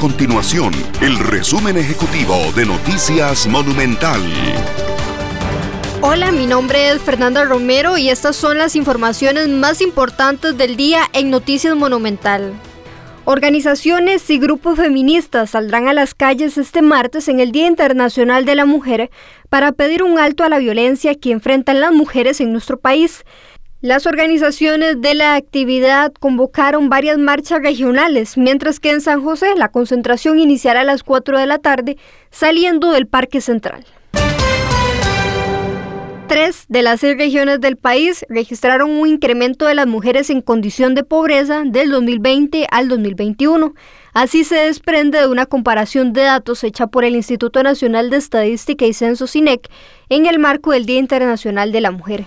continuación el resumen ejecutivo de Noticias Monumental. Hola, mi nombre es Fernanda Romero y estas son las informaciones más importantes del día en Noticias Monumental. Organizaciones y grupos feministas saldrán a las calles este martes en el Día Internacional de la Mujer para pedir un alto a la violencia que enfrentan las mujeres en nuestro país. Las organizaciones de la actividad convocaron varias marchas regionales, mientras que en San José la concentración iniciará a las 4 de la tarde saliendo del Parque Central. Tres de las seis regiones del país registraron un incremento de las mujeres en condición de pobreza del 2020 al 2021. Así se desprende de una comparación de datos hecha por el Instituto Nacional de Estadística y Censo CINEC en el marco del Día Internacional de la Mujer.